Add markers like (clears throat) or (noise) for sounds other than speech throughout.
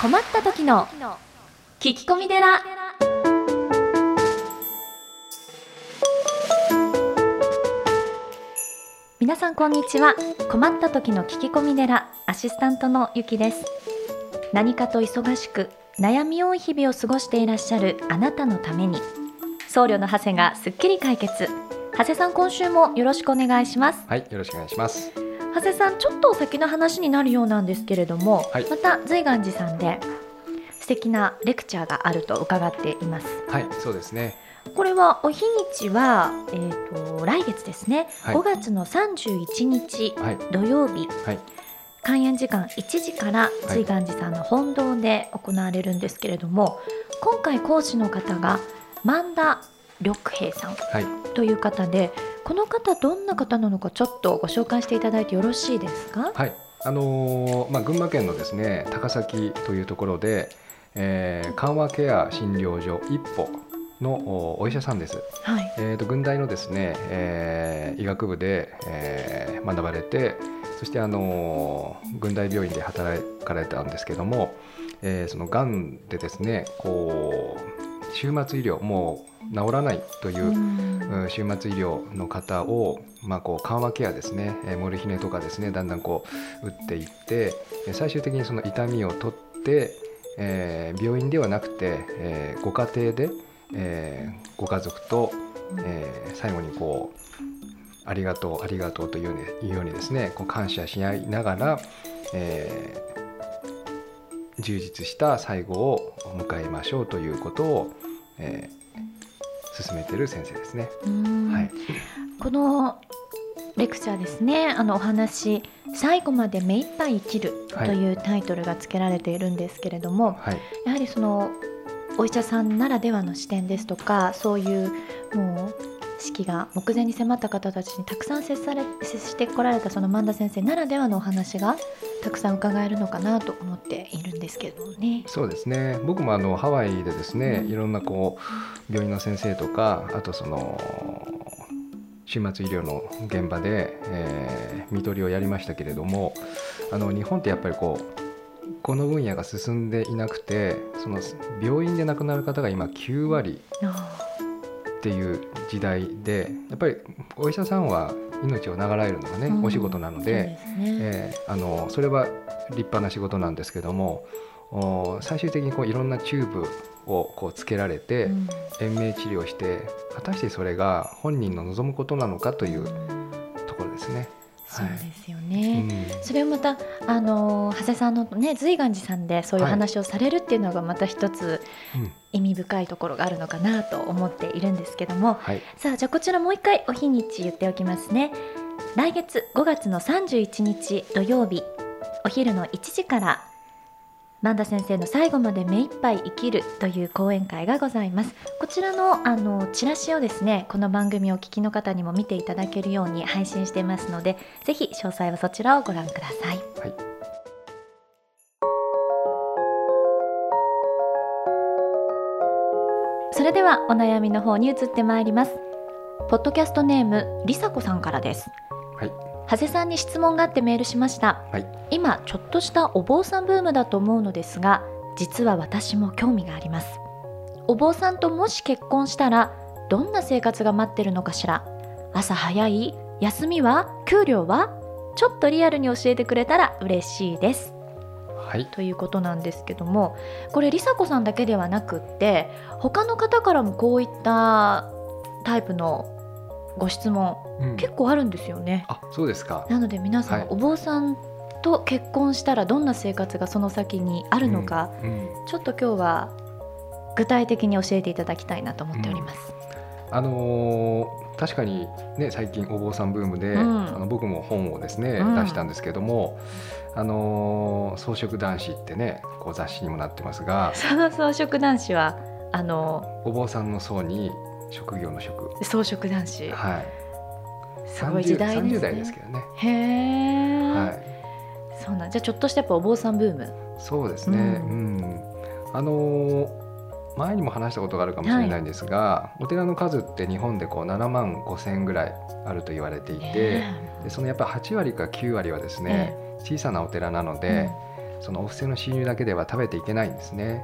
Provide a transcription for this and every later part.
困った時の聞き込み寺。皆さんこんにちは。困った時の聞き込み寺アシスタントのゆきです。何かと忙しく悩み多い日々を過ごしていらっしゃるあなたのために僧侶の長谷がすっきり解決。長谷さん今週もよろしくお願いします。はい、よろしくお願いします。長谷さんちょっと先の話になるようなんですけれども、はい。また随願寺さんで素敵なレクチャーがあると伺っています。はい、そうですね。これはお日にちは、えー、と来月ですね、はい。5月の31日はい、土曜日。はい、開演時間1時からい。随願寺さんの本堂で行われるんですけれども、今回講師の方が萬田緑平さんはい、という方でこの方どんな方なのかちょっとご紹介していただいてよろしいですか？はい。あのーまあ群馬県のですね、高崎というところで、えー緩和ケア診療所一歩のおお医者さんです。はいえー、と軍大のですね、えー医学部で、えー学ばれて、そしてあのー軍大病院で働かれたんですけども、えーそのがんでですね、こう終末医療もう治らないという。終末医療の方を、まあ、こう緩和ケアですね、えーモルヒネとかですねだんだんこう打っていってえー最終的にその痛みを取って、えー病院ではなくて、えーご家庭で、えーご家族と、えー最後にこうありがとうありがとうというようにいうようにですねこう感謝し合いながら、えー充実した最後を迎えましょうということを、えー進めている先生ですね。うん。はい。このレクチャーですね。あのお話「最後まで目いっぱい生きる」とはいいうタイトルが付けられているんですけれども、はい。やはりそのお医者さんならではの視点ですとかそういうもう式が目前に迫った方たちにたくさん接され接してこられたその萬田先生ならではのお話がたくさん伺えるのかなと思っているんですけれどもね。そうですね。僕もあのハワイでですね、うん。いろんなこう病院の先生とかあとその終末医療の現場で、えー、看取りをやりましたけれどもあの日本ってやっぱりこうこの分野が進んでいなくてその病院で亡くなる方が今9割あっていう時代でやっぱりお医者さんは命を長らえるのがね、うんお仕事なので。ーそねえーあのそれは立派な仕事なんですけどもお最終的にこういろんなチューブをこうつけられてうん延命治療して果たしてそれが本人の望むことなのかというところですね。そうですようね。ん。それをまたあの長谷さんのね随願寺さんでそういうはい。話をされるっていうのがまた一つうん。意味深いところがあるのかなと思っているんですけども。はい。さあじゃあこちらもう一回お日にち言っておきますね。来月5月の31日土曜日お昼の1時から萬田先生の最後まで目いっぱい生きるという講演会がございます。こちらのあのチラシをですねこの番組をお聞きの方にも見ていただけるように配信していますのでぜひ詳細はそちらをご覧ください。はい。それではお悩みの方に移ってまいります。ポッドキャストネームりさこさんからです。はい長谷さんに質問があってメールしました、はい。今ちょっとしたお坊さんブームだと思うのですが実は私も興味があります。お坊さんともし結婚したらどんな生活が待ってるのかしら。朝早い休みは給料はちょっとリアルに教えてくれたら嬉しいです。はい。ということなんですけどもこれ梨紗子さんだけではなくって他の方からもこういったタイプのご質問うん結構あるんですよね。あそうですか。なので皆さん、はいお坊さんと結婚したらどんな生活がその先にあるのか、うんちょっと今日は具体的に教えていただきたいなと思っております。あのー確かにね最近お坊さんブームで、うんあの僕も本をですね、うん出したんですけども、あのー装飾男子ってねこう雑誌にもなってますが (laughs) その装飾男子はあのお坊さんの層に職業の職。装飾男子。はい。すごい時代ですね。30代ですけどね、へえ、はい。そうなんじゃあちょっとしたやっぱお坊さんブーム。そうですね、ううん。あのー前にも話したことがあるかもしれないんですが、お寺の数って日本でこう7万5千ぐらいあると言われていて、ねでそのやっぱり8割か9割はですね、小さなお寺なので、そのお布施の収入だけでは食べていけないんですね。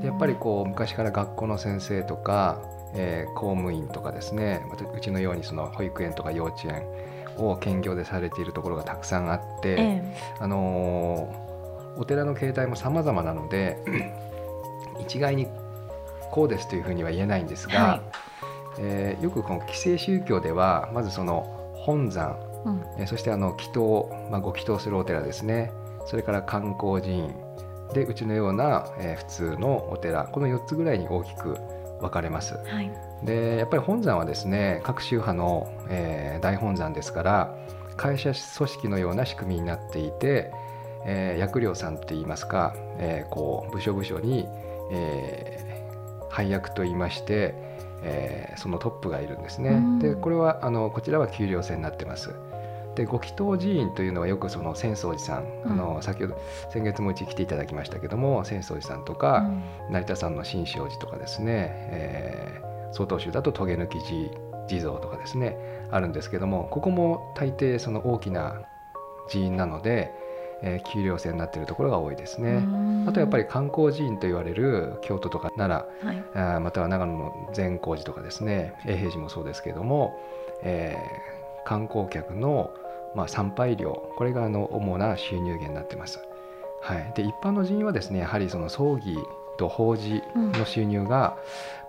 でやっぱりこう昔から学校の先生とか、えー、公務員とかですねまたうちのようにその保育園とか幼稚園を兼業でされているところがたくさんあって、ええ、あのー、お寺の形態も様々なので (clears throat) 一概にこうですというふうには言えないんですが、はい、えー、よくこの既成宗教ではまずその本山、うん、えそしてあの祈祷、まあ、ご祈祷するお寺ですね。それから観光寺院。でうちのような、えー、普通のお寺。この4つぐらいに大きく分かれます。はい、でやっぱり本山はですね各宗派の、えー、大本山ですから会社組織のような仕組みになっていて、えー、薬料さんっていいますか、えー、こう部署部署に、えー、配役といいまして、えー、そのトップがいるんですね。でこれはあのこちらは給料制になってます。でご祈祷寺院というのはよくその浅草寺さん、うん、あの先ほど先月もうち来ていただきましたけども浅草寺さんとか、うん、成田山の新勝寺とかですね、えー、曹洞宗だと棘抜寺地蔵とかですねあるんですけどもここも大抵その大きな寺院なので、えー、給料制になっているところが多いですね。あとやっぱり観光寺院と言われる京都とか奈良、はい、あまたは長野の善光寺とかですね永平寺もそうですけども、えー、観光客のまあ、参拝料これがあの主な収入源になってます。はい、で一般の寺院はですねやはりその葬儀と法事の収入が、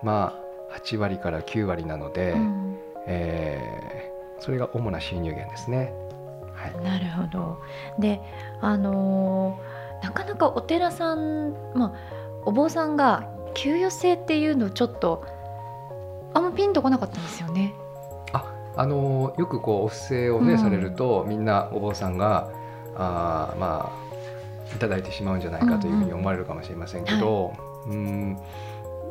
うん、まあ8割から9割なので、うん、えー、それが主な収入源ですね。はい、なるほどであのー、なかなかお寺さん、まあ、お坊さんが給与制っていうのちょっとあんまピンとこなかったんですよね。あのよくこうお布施をね、うん、されるとみんなお坊さんがあまあいただいてしまうんじゃないかというふうに思われるかもしれませんけど、うん、うん、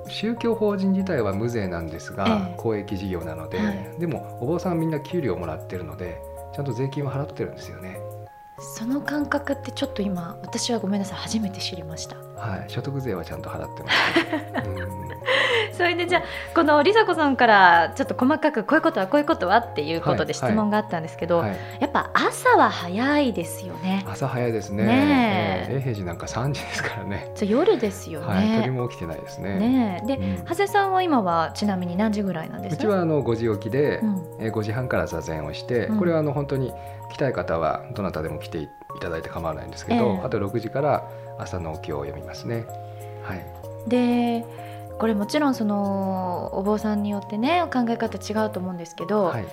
宗教法人自体は無税なんですが、ええ、公益事業なので、はい、でもお坊さんみんな給料をもらってるのでちゃんと税金を払ってるんですよね。その感覚ってちょっと今私はごめんなさい初めて知りました。はい、所得税はちゃんと払ってます、ね、(laughs) それでじゃあこの梨紗子さんからちょっと細かくこういうことはこういうことはっていうことで質問があったんですけど、はいはい、やっぱ朝は早いですよね。朝早いですね。ね永平寺なんか3時ですからね。じゃ夜ですよね。はい、鳥も起きてないですね。ねで、うん、長谷さんは今はちなみに何時ぐらいなんです？か。うちはあの5時起きで、うん、え5時半から座禅をして、これはあの本当に来たい方はどなたでも来ていただいて構わないんですけど、えー、あと6時から朝のお経を読みますね。はい。でこれもちろんそのお坊さんによってね考え方違うと思うんですけど、はい、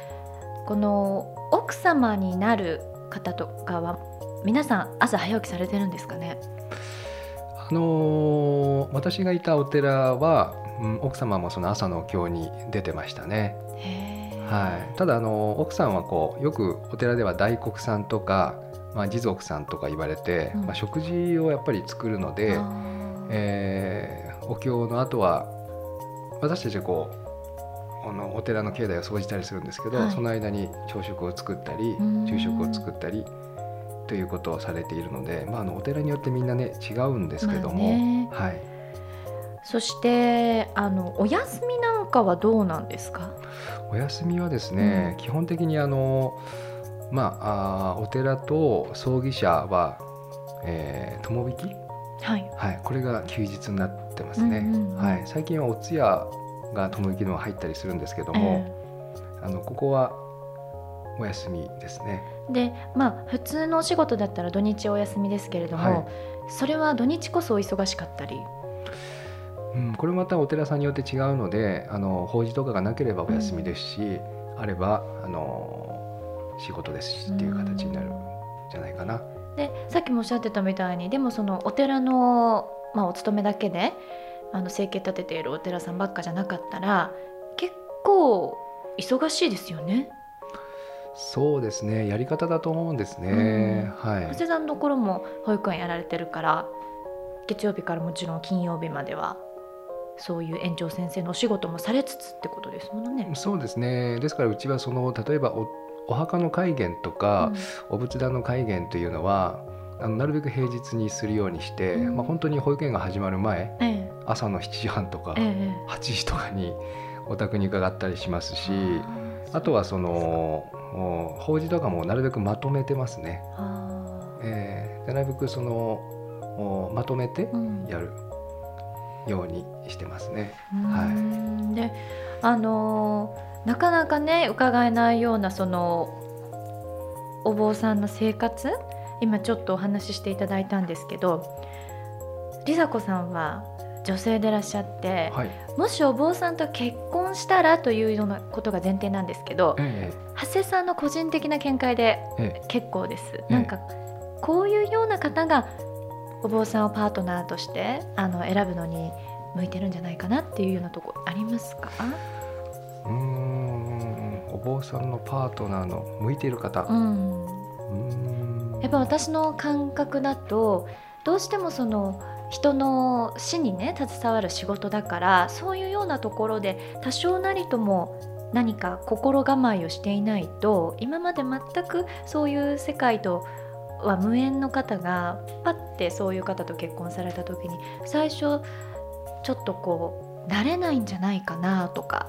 この奥様になる方とかは皆さん朝早起きされてるんですかね？あのー、私がいたお寺は、うん、奥様もその朝の経に出てましたね。はい、ただあの奥さんはこうよくお寺では大黒さんとか、まあ、地蔵さんとか言われて、うん、まあ、食事をやっぱり作るので、えー、お経の後は私たちはこうあのお寺の境内を掃除したりするんですけど、はい、その間に朝食を作ったり昼食を作ったりということをされているので、まあ、あのお寺によってみんなね違うんですけども、はい、そしてあのお休みなんかはどうなんですか？お休みはですね、うん、基本的にあの、まあ、あお寺と葬儀社は、えー、友引き？はい、はい、これが休日になってますね、うんうんうん、はい、最近はお通夜が友行の入ったりするんですけども、えー、あのここはお休みですね。でまあ普通のお仕事だったら土日お休みですけれども、はい、それは土日こそお忙しかったり？うん、これまたお寺さんによって違うのであの法事とかがなければお休みですし、うん、あればあの仕事ですしっていう形になるんじゃないかな。でさっきもおっしゃってたみたいにでもそのお寺の、まあ、お勤めだけであの生計立てているお寺さんばっかじゃなかったら結構忙しいですよね。そうですねやり方だと思うんですね。うん、はい。長谷さんのところも保育園やられてるから月曜日からもちろん金曜日まではそういう園長先生のお仕事もされつつってことですもんね。そうですねですからうちはその例えばおお墓の戒厳とか、うん、お仏壇の戒厳というのはあのなるべく平日にするようにして、うん、まあ、本当に保育園が始まる前、ええ、朝の7時半とか、え、8時とかにお宅に伺ったりしますしあとはその法事とかもなるべくまとめてますね。えー、なるべくそのおまとめてうん。やるようにしてますね。うん。であのーなかなかね伺えないようなそのお坊さんの生活？今ちょっとお話ししていただいたんですけど梨紗子さんは女性でいらっしゃって、はい、もしお坊さんと結婚したらというようなことが前提なんですけどえ長谷さんの個人的な見解でええ。結構です、えなんかこういうような方がお坊さんをパートナーとしてあの選ぶのに向いてるんじゃないかなっていうようなとこありますか、えうーん。お坊さんのパートナーの向いている方。うん、うーんやっぱ私の感覚だとどうしてもその人の死にね携わる仕事だからそういうようなところで多少なりとも何か心構えをしていないと今まで全くそういう世界とは無縁の方がパッてそういう方と結婚された時に最初ちょっとこう慣れないんじゃないかなとか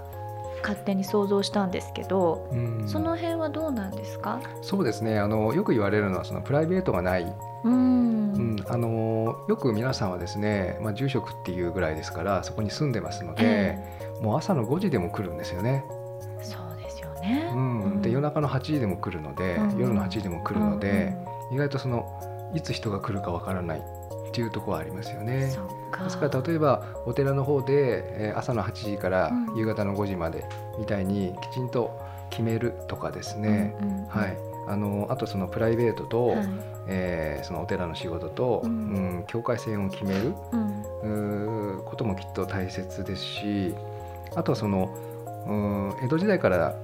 勝手に想像したんですけど、うん。その辺はどうなんですか？そうですね。あのよく言われるのはそのプライベートがない、うん。うん、あのよく皆さんはですね、まあ、住職っていうぐらいですからそこに住んでますので、えもう朝の5時でも来るんですよね、そうですよね。うん、で夜中の8時でも来るので、うん。夜の8時でも来るので、意外とそのいつ人が来るかわからないっていうところはありますようんね。ですから例えばお寺の方で、えー朝の8時からうん。夕方の5時までみたいにきちんと決めるとかですね、うんうんうん。はい、あのあとそのプライベートと、はい。えーそのお寺の仕事と、ううんん境界線を決める。うん。うーこともきっと大切ですしあとはそのうん江戸時代から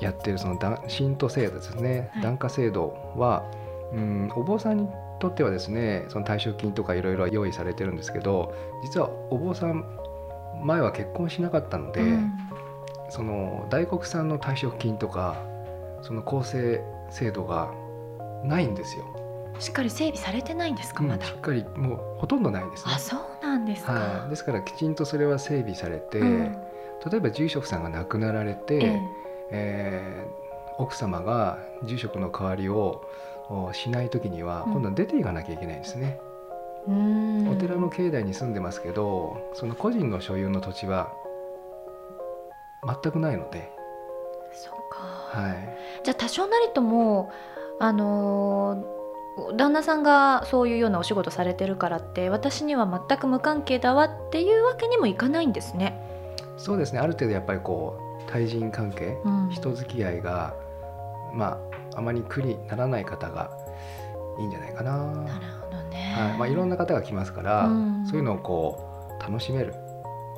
やってるそのだ神道制度ですね、はい。檀家制度はうんお坊さんにとってはですねその退職金とかいろいろ用意されてるんですけど実はお坊さん前は結婚しなかったので、うんその大黒さんの退職金とかその厚生制度がないんですよ。しっかり整備されてないんですか、うんまだ？し。っかりもうほとんどないですねあ、。そうなんですか。はい、ですからきちんとそれは整備されて、うん例えば住職さんが亡くなられて、ええー奥様が住職の代わりをおしない時にはうん。今度は出ていかなきゃいけないんですね、えうん。お寺の境内に住んでますけどその個人の所有の土地は全くないので、そうか。はい、じゃあ多少なりともあのー旦那さんがそういうようなお仕事されてるからって私には全く無関係だわっていうわけにもいかないんですね。そうですね。ある程度やっぱりこう対人関係、うん。人付き合いがまああまり苦にならない方がいいんじゃないかな。なるほどね。はい。まあ、いろんな方が来ますから、うん。そういうのをこう楽しめる。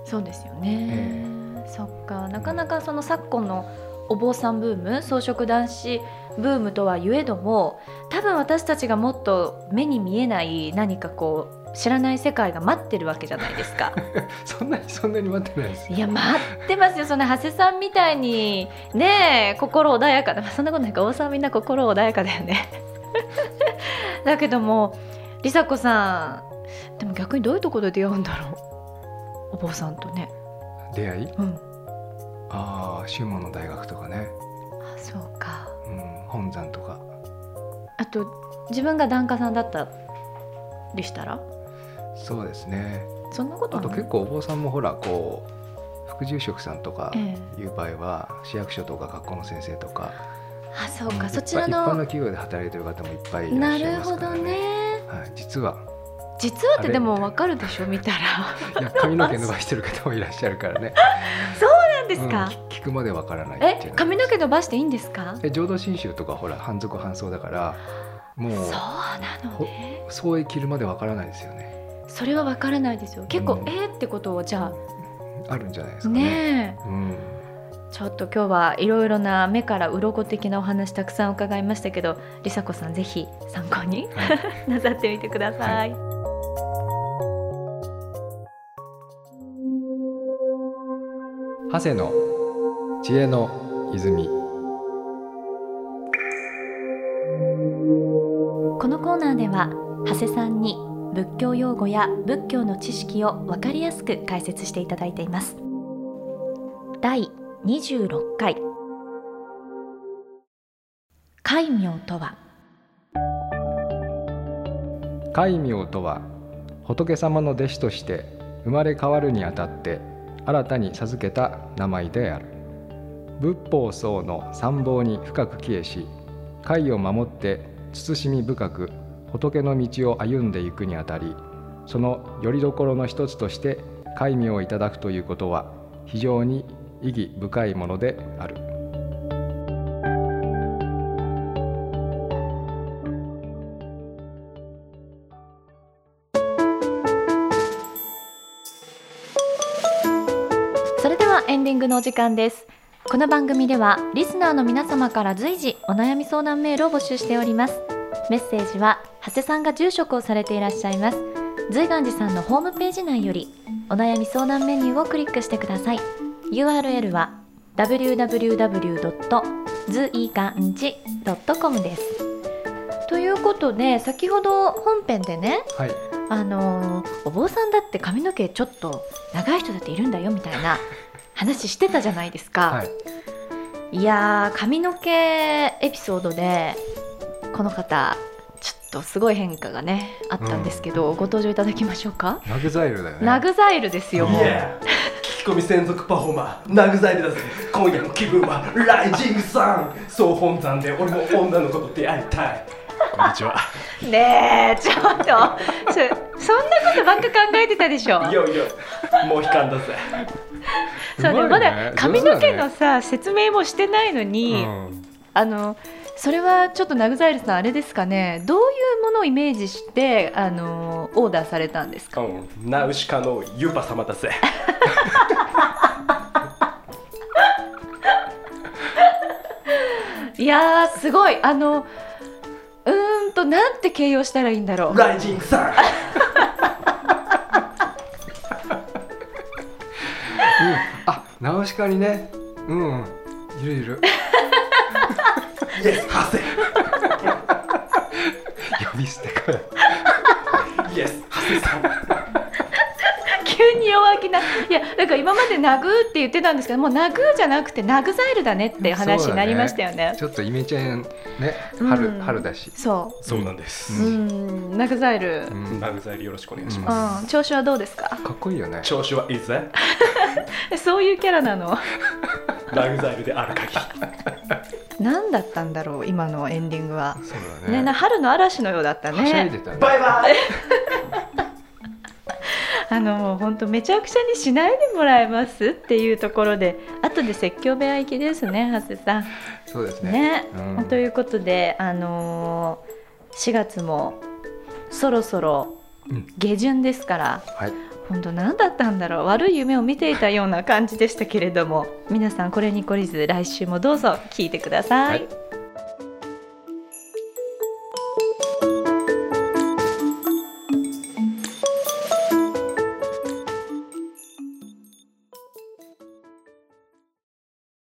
そうですよね、そっか。なかなかその昨今のお坊さんブーム装飾男子ブームとはゆえども多分私たちがもっと目に見えない何かこう知らない世界が待ってるわけじゃないですか。(laughs) そんなにそんなに待ってないです。いや待ってますよ。その長谷さんみたいにねえ心穏やかなまあそんなことないかお坊さみんな心穏やかだよね。(laughs) だけども梨紗子さんでも逆にどういうところで出会うんだろう。お坊さんとね。出会い？うん。ああ修門の大学とかね、あそうか。うん、本山とか。あと自分が檀家さんだったりしたら？そうですね。そんなことあと結構お坊さんもほらこう副住職さんとかええ。いう場合は市役所とか学校の先生とかあそうか。んそちら一般一般のの企業で働いてる方もいっぱいいらなっしゃいるほどますからね。ね。はい、実は実はってでもわかるでしょ見たら。(laughs) いや髪の毛伸ばしてる方もいらっしゃるからね。(laughs) なんですか、うん聞聞くまでわからないえの髪の毛伸ばしていいんですか？え浄土真宗とかほら半続半奏だからもうそうなのね。そう着るまでわからないですよねそれはわからないですよ結構、うん。えーってことをじゃあ。るんじゃないですあかね。ねえ。うん、ちょっと今日はいろいろな目から鱗的なお話たくさん伺いましたけど梨紗子さんぜひ参考にはい。(laughs) なさってみてください、長谷の知恵の泉。このコーナーでは長谷さんに仏教用語や仏教の知識を分かりやすく解説していただいています。第26回。戒名とは？戒名とは仏様の弟子として生まれ変わるにあたって新たに授けた名前である。仏法僧の参謀に深く帰依し戒を守って慎み深く仏の道を歩んでいくにあたりその拠り所の一つとして戒名をいただくということは非常に意義深いものである。それではエンディングのお時間ですこの番組ではリスナーの皆様から随時お悩み相談メールを募集しておりますメッセージは長谷さんが住職をされていらっしゃいます。随願寺さんのホームページ内よりお悩み相談メニューをクリックしてください。URL は www.zuiganji.com です。ということで先ほど本編でねはい、あのーお坊さんだって髪の毛ちょっと長い人だっているんだよみたいな (laughs) 話してたじゃないですか、はい、い、やー髪の毛エピソードでこの方とすごい変化がねあったんですけど、ご登場いただきましょうか、ナグザイルだよね。ナグザイルですようんもう、Yeah 聞き込み専属パフォーマーナグザイルだぜ。今夜の気分はライジングサン総本山で俺も女の子と出会いたい。こんにちは。ねえちょっとそそんなことばっか考えてたでしょ？いよいよ。もう悲観だぜ。そうねういまだ髪の毛の上さ、説明もしてないの手に、だねあのそれはちょっとナグザイルさんあれですかね？どういうものをイメージしてあのオーダーされたんですか？うん。ナウシカのユパ様だぜ。(laughs) いやーすごい。あのうーんとなんて形容したらいいんだろう。ライジングサンうん。あ、ナウシカにね、うん、いるいる。イエスハセ呼び捨てかよ。イエスハセさん。急に弱気ないやだから今までナグーって言ってたんですけどもうナグーじゃなくてナグザイルだねって話になりましたよね。ちょっとイメチェンね、うん。春、春だし。そそうなんでうす、ううん。んナグザイル、うん。ナグザイルよろしくお願いしうます、ん、調子はどうですか？かっこいいよね。調子はいいぜそういうキャラなの？(laughs) ナグザイルである限り何だったんだろう今のエンディングはそうだね。ねな春の嵐のようだったねね。バイバイ (laughs) あのもう本当めちゃくちゃにしないでもらえますっていうところで後で説教部屋行きですね長谷さんそうですね。ね、うんということであのー4月もそろそろうん下旬ですから、はい。本当何だったんだろう。悪い夢を見ていたような感じでしたけれども。皆さんこれに懲りず来週もどうぞ聞いてください。はい。